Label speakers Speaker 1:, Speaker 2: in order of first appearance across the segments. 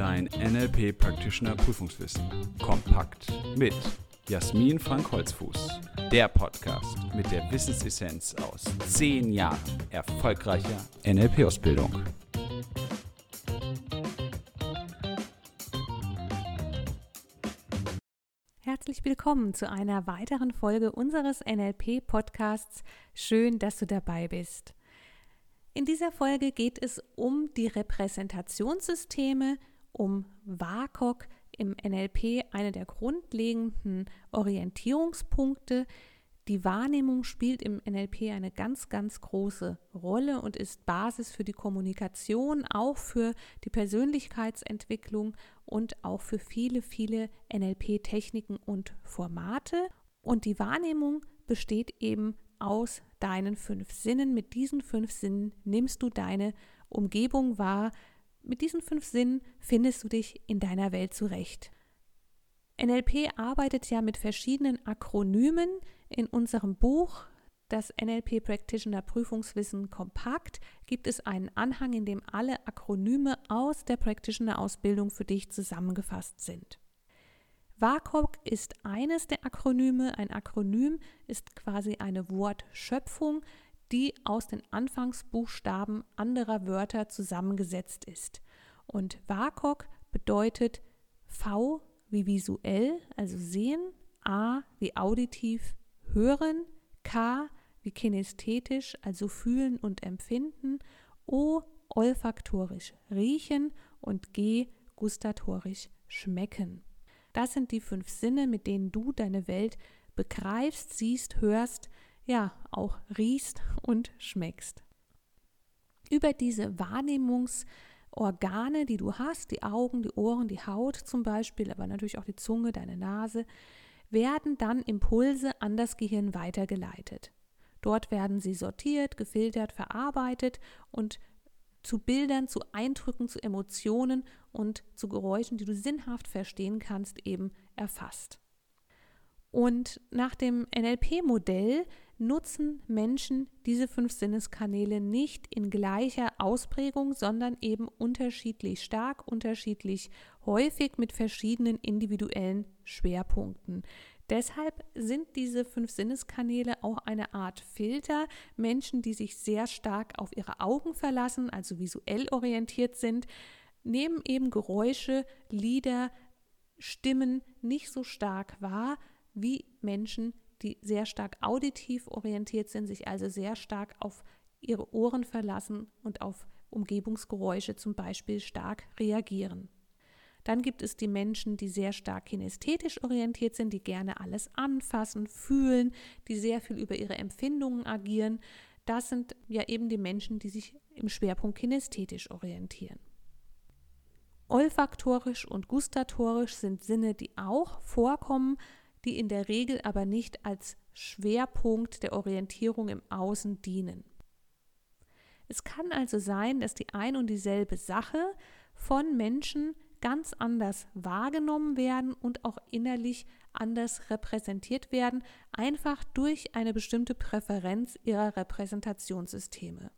Speaker 1: Dein NLP Practitioner Prüfungswissen. Kompakt mit Jasmin Frank Holzfuß. Der Podcast mit der Wissensessenz aus zehn Jahren erfolgreicher NLP-Ausbildung.
Speaker 2: Herzlich willkommen zu einer weiteren Folge unseres NLP-Podcasts. Schön, dass du dabei bist. In dieser Folge geht es um die Repräsentationssysteme, um WAKOK im NLP, eine der grundlegenden Orientierungspunkte. Die Wahrnehmung spielt im NLP eine ganz, ganz große Rolle und ist Basis für die Kommunikation, auch für die Persönlichkeitsentwicklung und auch für viele, viele NLP-Techniken und Formate. Und die Wahrnehmung besteht eben aus deinen fünf Sinnen. Mit diesen fünf Sinnen nimmst du deine Umgebung wahr. Mit diesen fünf Sinnen findest du dich in deiner Welt zurecht. NLP arbeitet ja mit verschiedenen Akronymen. In unserem Buch, das NLP Practitioner Prüfungswissen kompakt, gibt es einen Anhang, in dem alle Akronyme aus der Practitioner Ausbildung für dich zusammengefasst sind. WAKOK ist eines der Akronyme. Ein Akronym ist quasi eine Wortschöpfung, die aus den Anfangsbuchstaben anderer Wörter zusammengesetzt ist. Und WAKOK bedeutet V wie visuell, also sehen, A wie auditiv, hören, K wie kinästhetisch, also fühlen und empfinden, O olfaktorisch riechen und G gustatorisch schmecken. Das sind die fünf Sinne, mit denen du deine Welt begreifst, siehst, hörst, ja, auch riechst und schmeckst. Über diese Wahrnehmungsorgane, die du hast, die Augen, die Ohren, die Haut zum Beispiel, aber natürlich auch die Zunge, deine Nase, werden dann Impulse an das Gehirn weitergeleitet. Dort werden sie sortiert, gefiltert, verarbeitet und zu Bildern, zu Eindrücken, zu Emotionen und zu Geräuschen, die du sinnhaft verstehen kannst, eben erfasst. Und nach dem NLP-Modell nutzen Menschen diese fünf Sinneskanäle nicht in gleicher Ausprägung, sondern eben unterschiedlich stark, unterschiedlich häufig mit verschiedenen individuellen Schwerpunkten. Deshalb sind diese fünf Sinneskanäle auch eine Art Filter. Menschen, die sich sehr stark auf ihre Augen verlassen, also visuell orientiert sind, nehmen eben Geräusche, Lieder, Stimmen nicht so stark wahr wie Menschen, die sehr stark auditiv orientiert sind, sich also sehr stark auf ihre Ohren verlassen und auf Umgebungsgeräusche zum Beispiel stark reagieren. Dann gibt es die Menschen, die sehr stark kinästhetisch orientiert sind, die gerne alles anfassen, fühlen, die sehr viel über ihre Empfindungen agieren. Das sind ja eben die Menschen, die sich im Schwerpunkt kinästhetisch orientieren. Olfaktorisch und gustatorisch sind Sinne, die auch vorkommen, die in der Regel aber nicht als Schwerpunkt der Orientierung im Außen dienen. Es kann also sein, dass die ein und dieselbe Sache von Menschen ganz anders wahrgenommen werden und auch innerlich anders repräsentiert werden, einfach durch eine bestimmte Präferenz ihrer Repräsentationssysteme.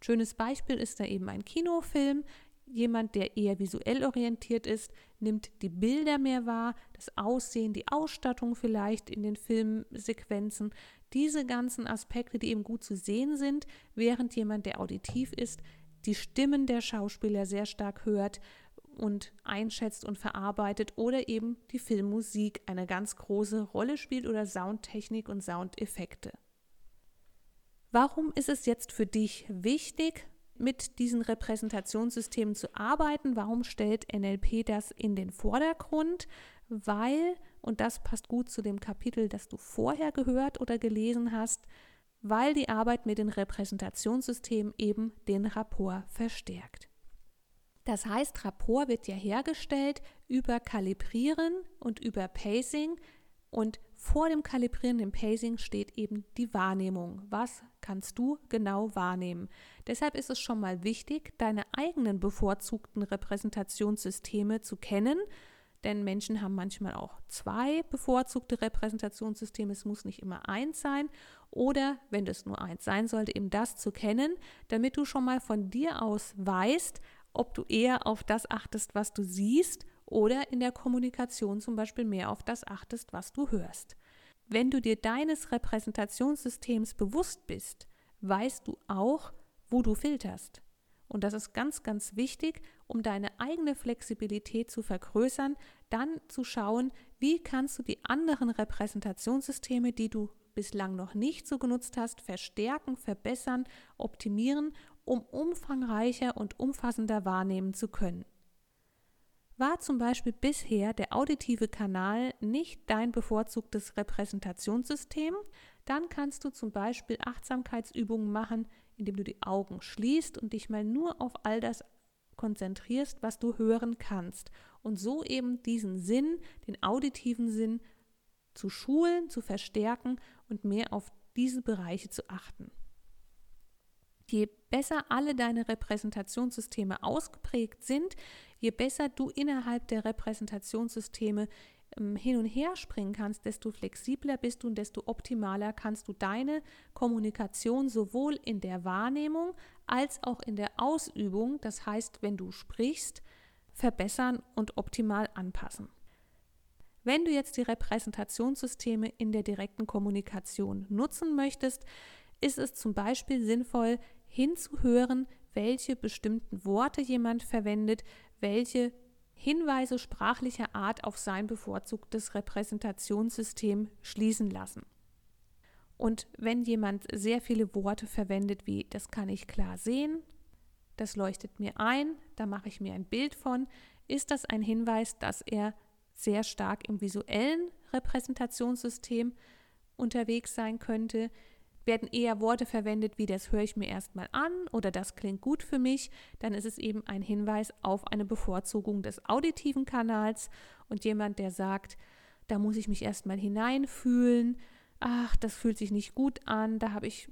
Speaker 2: Schönes Beispiel ist da eben ein Kinofilm. Jemand, der eher visuell orientiert ist, nimmt die Bilder mehr wahr, das Aussehen, die Ausstattung vielleicht in den Filmsequenzen, diese ganzen Aspekte, die eben gut zu sehen sind, während jemand, der auditiv ist, die Stimmen der Schauspieler sehr stark hört und einschätzt und verarbeitet oder eben die Filmmusik eine ganz große Rolle spielt oder Soundtechnik und Soundeffekte. Warum ist es jetzt für dich wichtig, mit diesen Repräsentationssystemen zu arbeiten? Warum stellt NLP das in den Vordergrund? Weil, und das passt gut zu dem Kapitel, das du vorher gehört oder gelesen hast, weil die Arbeit mit den Repräsentationssystemen eben den Rapport verstärkt. Das heißt, Rapport wird ja hergestellt über Kalibrieren und über Pacing. Und vor dem Kalibrieren, dem Pacing steht eben die Wahrnehmung. Was kannst du genau wahrnehmen? Deshalb ist es schon mal wichtig, deine eigenen bevorzugten Repräsentationssysteme zu kennen. Denn Menschen haben manchmal auch zwei bevorzugte Repräsentationssysteme. Es muss nicht immer eins sein. Oder wenn es nur eins sein sollte, eben das zu kennen, damit du schon mal von dir aus weißt, ob du eher auf das achtest, was du siehst oder in der Kommunikation zum Beispiel mehr auf das achtest, was du hörst. Wenn du dir deines Repräsentationssystems bewusst bist, weißt du auch, wo du filterst. Und das ist ganz, ganz wichtig, um deine eigene Flexibilität zu vergrößern, dann zu schauen, wie kannst du die anderen Repräsentationssysteme, die du bislang noch nicht so genutzt hast, verstärken, verbessern, optimieren, um umfangreicher und umfassender wahrnehmen zu können. War zum Beispiel bisher der auditive Kanal nicht dein bevorzugtes Repräsentationssystem, dann kannst du zum Beispiel Achtsamkeitsübungen machen, indem du die Augen schließt und dich mal nur auf all das konzentrierst, was du hören kannst. Und so eben diesen Sinn, den auditiven Sinn, zu schulen, zu verstärken und mehr auf diese Bereiche zu achten. Je besser alle deine Repräsentationssysteme ausgeprägt sind, je besser du innerhalb der Repräsentationssysteme ähm, hin und her springen kannst, desto flexibler bist du und desto optimaler kannst du deine Kommunikation sowohl in der Wahrnehmung als auch in der Ausübung, das heißt, wenn du sprichst, verbessern und optimal anpassen. Wenn du jetzt die Repräsentationssysteme in der direkten Kommunikation nutzen möchtest, ist es zum Beispiel sinnvoll, hinzuhören, welche bestimmten Worte jemand verwendet, welche Hinweise sprachlicher Art auf sein bevorzugtes Repräsentationssystem schließen lassen. Und wenn jemand sehr viele Worte verwendet wie das kann ich klar sehen, das leuchtet mir ein, da mache ich mir ein Bild von, ist das ein Hinweis, dass er sehr stark im visuellen Repräsentationssystem unterwegs sein könnte, werden eher Worte verwendet wie das höre ich mir erstmal an oder das klingt gut für mich, dann ist es eben ein Hinweis auf eine Bevorzugung des auditiven Kanals und jemand, der sagt, da muss ich mich erstmal hineinfühlen, ach, das fühlt sich nicht gut an, da habe ich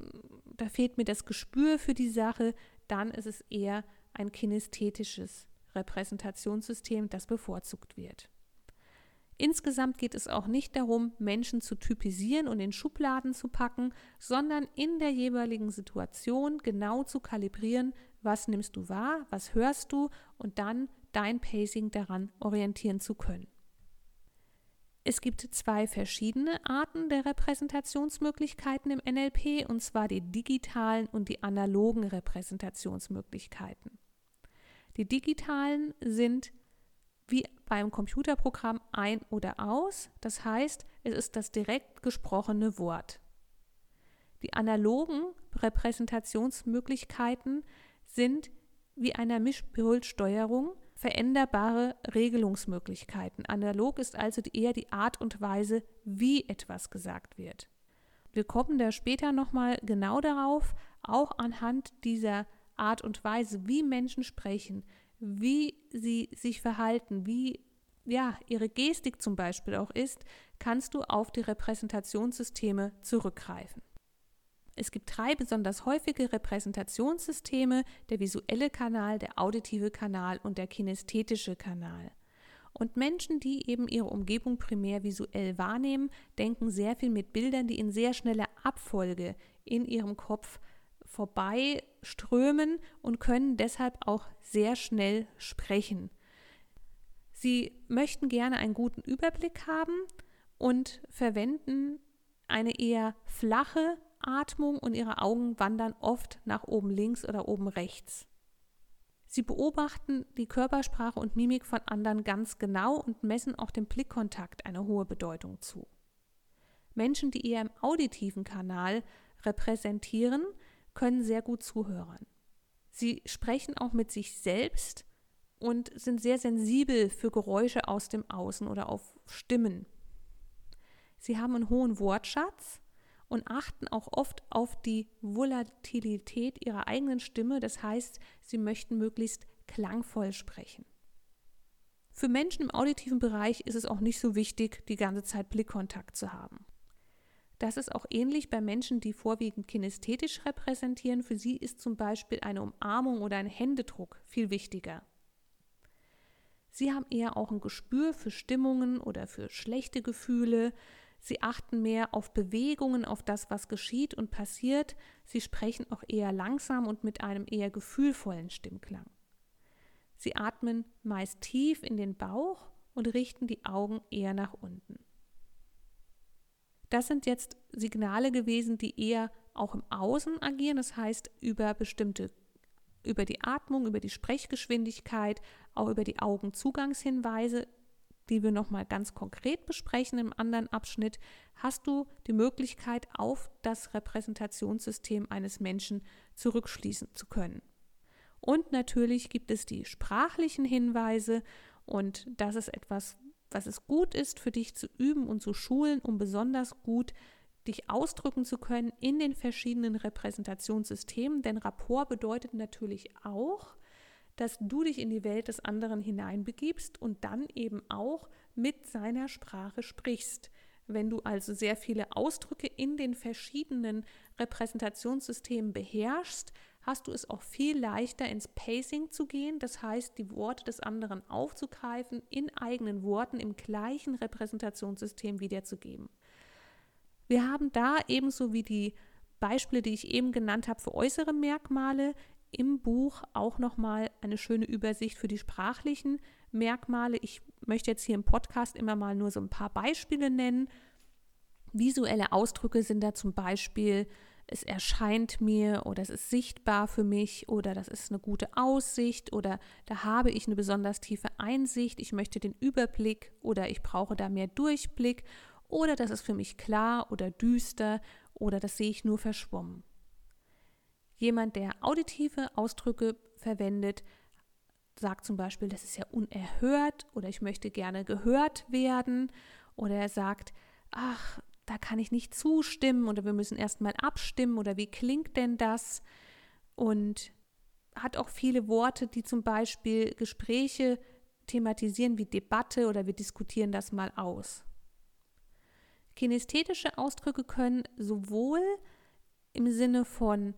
Speaker 2: da fehlt mir das Gespür für die Sache, dann ist es eher ein kinästhetisches Repräsentationssystem, das bevorzugt wird. Insgesamt geht es auch nicht darum, Menschen zu typisieren und in Schubladen zu packen, sondern in der jeweiligen Situation genau zu kalibrieren, was nimmst du wahr, was hörst du und dann dein Pacing daran orientieren zu können. Es gibt zwei verschiedene Arten der Repräsentationsmöglichkeiten im NLP, und zwar die digitalen und die analogen Repräsentationsmöglichkeiten. Die digitalen sind wie beim Computerprogramm ein oder aus. Das heißt, es ist das direkt gesprochene Wort. Die analogen Repräsentationsmöglichkeiten sind wie einer Mischpultsteuerung veränderbare Regelungsmöglichkeiten. Analog ist also eher die Art und Weise, wie etwas gesagt wird. Wir kommen da später nochmal genau darauf, auch anhand dieser Art und Weise, wie Menschen sprechen, wie sie sich verhalten, wie ja, ihre Gestik zum Beispiel auch ist, kannst du auf die Repräsentationssysteme zurückgreifen. Es gibt drei besonders häufige Repräsentationssysteme, der visuelle Kanal, der auditive Kanal und der kinästhetische Kanal. Und Menschen, die eben ihre Umgebung primär visuell wahrnehmen, denken sehr viel mit Bildern, die in sehr schneller Abfolge in ihrem Kopf vorbeiströmen und können deshalb auch sehr schnell sprechen. Sie möchten gerne einen guten Überblick haben und verwenden eine eher flache Atmung und ihre Augen wandern oft nach oben links oder oben rechts. Sie beobachten die Körpersprache und Mimik von anderen ganz genau und messen auch dem Blickkontakt eine hohe Bedeutung zu. Menschen, die eher im auditiven Kanal repräsentieren, können sehr gut zuhören. Sie sprechen auch mit sich selbst und sind sehr sensibel für Geräusche aus dem Außen oder auf Stimmen. Sie haben einen hohen Wortschatz und achten auch oft auf die Volatilität ihrer eigenen Stimme, das heißt, sie möchten möglichst klangvoll sprechen. Für Menschen im auditiven Bereich ist es auch nicht so wichtig, die ganze Zeit Blickkontakt zu haben. Das ist auch ähnlich bei Menschen, die vorwiegend kinästhetisch repräsentieren. Für sie ist zum Beispiel eine Umarmung oder ein Händedruck viel wichtiger. Sie haben eher auch ein Gespür für Stimmungen oder für schlechte Gefühle. Sie achten mehr auf Bewegungen, auf das, was geschieht und passiert. Sie sprechen auch eher langsam und mit einem eher gefühlvollen Stimmklang. Sie atmen meist tief in den Bauch und richten die Augen eher nach unten. Das sind jetzt Signale gewesen, die eher auch im Außen agieren, das heißt über bestimmte, über die Atmung, über die Sprechgeschwindigkeit, auch über die Augenzugangshinweise, die wir nochmal ganz konkret besprechen im anderen Abschnitt, hast du die Möglichkeit, auf das Repräsentationssystem eines Menschen zurückschließen zu können. Und natürlich gibt es die sprachlichen Hinweise und das ist etwas, was es gut ist für dich zu üben und zu schulen, um besonders gut dich ausdrücken zu können in den verschiedenen Repräsentationssystemen. Denn Rapport bedeutet natürlich auch, dass du dich in die Welt des anderen hineinbegibst und dann eben auch mit seiner Sprache sprichst. Wenn du also sehr viele Ausdrücke in den verschiedenen Repräsentationssystemen beherrschst, hast du es auch viel leichter ins Pacing zu gehen, das heißt die Worte des anderen aufzugreifen, in eigenen Worten im gleichen Repräsentationssystem wiederzugeben. Wir haben da ebenso wie die Beispiele, die ich eben genannt habe für äußere Merkmale, im Buch auch nochmal eine schöne Übersicht für die sprachlichen Merkmale. Ich möchte jetzt hier im Podcast immer mal nur so ein paar Beispiele nennen. Visuelle Ausdrücke sind da zum Beispiel, es erscheint mir oder es ist sichtbar für mich oder das ist eine gute Aussicht oder da habe ich eine besonders tiefe Einsicht, ich möchte den Überblick oder ich brauche da mehr Durchblick oder das ist für mich klar oder düster oder das sehe ich nur verschwommen. Jemand, der auditive Ausdrücke verwendet, sagt zum Beispiel, das ist ja unerhört oder ich möchte gerne gehört werden oder er sagt, ach, da kann ich nicht zustimmen oder wir müssen erstmal abstimmen oder wie klingt denn das? Und hat auch viele Worte, die zum Beispiel Gespräche thematisieren wie Debatte oder wir diskutieren das mal aus. Kinästhetische Ausdrücke können sowohl im Sinne von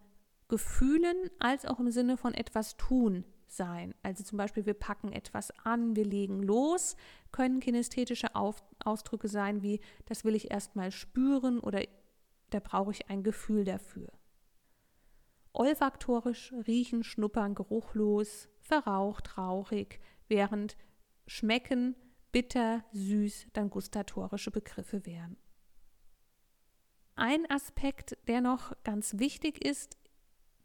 Speaker 2: Gefühlen als auch im Sinne von etwas tun sein. Also zum Beispiel, wir packen etwas an, wir legen los, können kinästhetische Auf Ausdrücke sein wie, das will ich erstmal spüren oder da brauche ich ein Gefühl dafür. Olfaktorisch riechen, schnuppern, geruchlos, verraucht, rauchig, während schmecken, bitter, süß dann gustatorische Begriffe wären. Ein Aspekt, der noch ganz wichtig ist,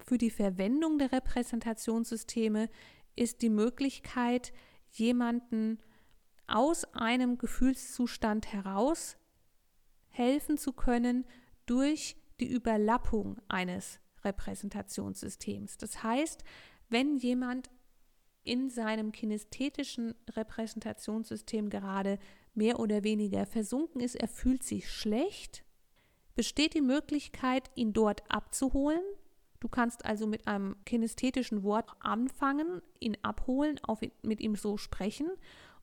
Speaker 2: für die Verwendung der Repräsentationssysteme ist die Möglichkeit, jemanden aus einem Gefühlszustand heraus helfen zu können durch die Überlappung eines Repräsentationssystems. Das heißt, wenn jemand in seinem kinästhetischen Repräsentationssystem gerade mehr oder weniger versunken ist, er fühlt sich schlecht, besteht die Möglichkeit, ihn dort abzuholen, Du kannst also mit einem kinästhetischen Wort anfangen, ihn abholen, auf, mit ihm so sprechen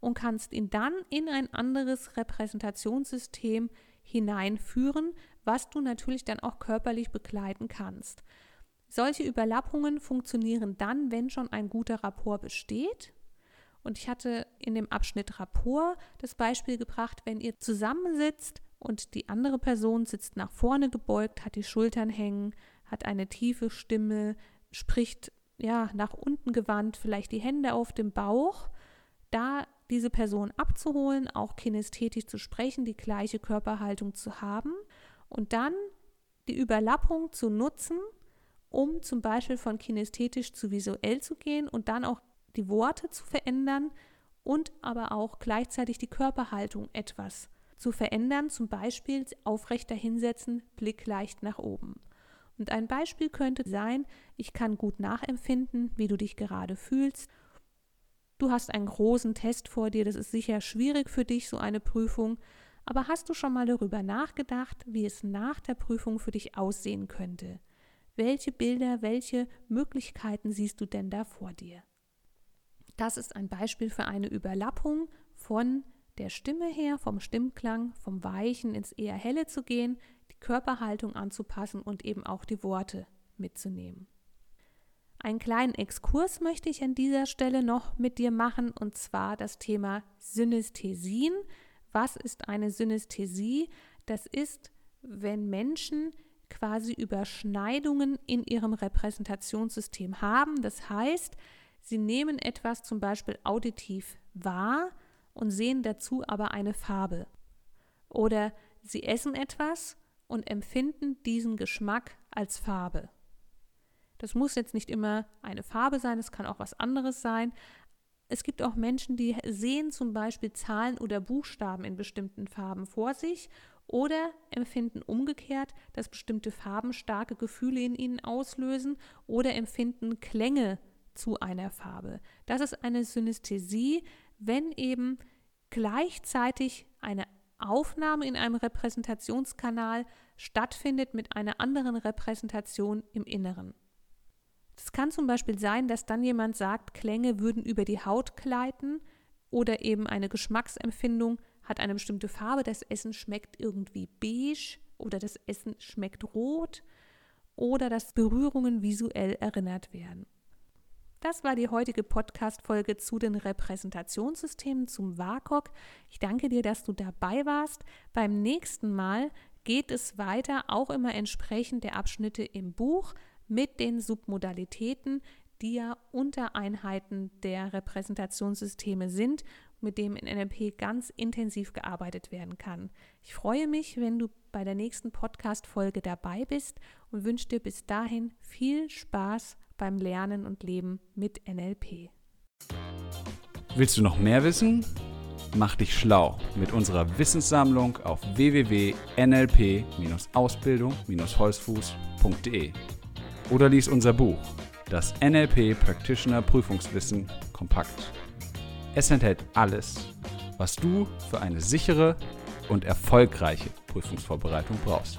Speaker 2: und kannst ihn dann in ein anderes Repräsentationssystem hineinführen, was du natürlich dann auch körperlich begleiten kannst. Solche Überlappungen funktionieren dann, wenn schon ein guter Rapport besteht. Und ich hatte in dem Abschnitt Rapport das Beispiel gebracht, wenn ihr zusammensitzt und die andere Person sitzt nach vorne gebeugt, hat die Schultern hängen, hat eine tiefe Stimme, spricht ja nach unten gewandt, vielleicht die Hände auf dem Bauch, da diese Person abzuholen, auch kinästhetisch zu sprechen, die gleiche Körperhaltung zu haben und dann die Überlappung zu nutzen, um zum Beispiel von kinästhetisch zu visuell zu gehen und dann auch die Worte zu verändern und aber auch gleichzeitig die Körperhaltung etwas zu verändern, zum Beispiel aufrechter hinsetzen, Blick leicht nach oben. Und ein Beispiel könnte sein, ich kann gut nachempfinden, wie du dich gerade fühlst. Du hast einen großen Test vor dir, das ist sicher schwierig für dich, so eine Prüfung, aber hast du schon mal darüber nachgedacht, wie es nach der Prüfung für dich aussehen könnte? Welche Bilder, welche Möglichkeiten siehst du denn da vor dir? Das ist ein Beispiel für eine Überlappung von der Stimme her, vom Stimmklang, vom Weichen ins eher helle zu gehen, Körperhaltung anzupassen und eben auch die Worte mitzunehmen. Einen kleinen Exkurs möchte ich an dieser Stelle noch mit dir machen, und zwar das Thema Synästhesien. Was ist eine Synästhesie? Das ist, wenn Menschen quasi Überschneidungen in ihrem Repräsentationssystem haben. Das heißt, Sie nehmen etwas zum Beispiel auditiv wahr und sehen dazu aber eine Farbe. Oder Sie essen etwas und empfinden diesen Geschmack als Farbe. Das muss jetzt nicht immer eine Farbe sein, es kann auch was anderes sein. Es gibt auch Menschen, die sehen zum Beispiel Zahlen oder Buchstaben in bestimmten Farben vor sich oder empfinden umgekehrt, dass bestimmte Farben starke Gefühle in ihnen auslösen oder empfinden Klänge zu einer Farbe. Das ist eine Synästhesie, wenn eben gleichzeitig Aufnahme in einem Repräsentationskanal stattfindet mit einer anderen Repräsentation im Inneren. Es kann zum Beispiel sein, dass dann jemand sagt, Klänge würden über die Haut gleiten oder eben eine Geschmacksempfindung hat eine bestimmte Farbe, das Essen schmeckt irgendwie beige oder das Essen schmeckt rot oder dass Berührungen visuell erinnert werden. Das war die heutige Podcast-Folge zu den Repräsentationssystemen zum WAKOK. Ich danke dir, dass du dabei warst. Beim nächsten Mal geht es weiter, auch immer entsprechend der Abschnitte im Buch mit den Submodalitäten, die ja Untereinheiten der Repräsentationssysteme sind, mit dem in NLP ganz intensiv gearbeitet werden kann. Ich freue mich, wenn du bei der nächsten Podcast-Folge dabei bist und wünsche dir bis dahin viel Spaß beim Lernen und Leben mit NLP.
Speaker 1: Willst du noch mehr wissen? Mach dich schlau mit unserer Wissenssammlung auf www.nlp-ausbildung-holzfuß.de oder lies unser Buch, das NLP Practitioner Prüfungswissen kompakt. Es enthält alles, was du für eine sichere und erfolgreiche Prüfungsvorbereitung brauchst.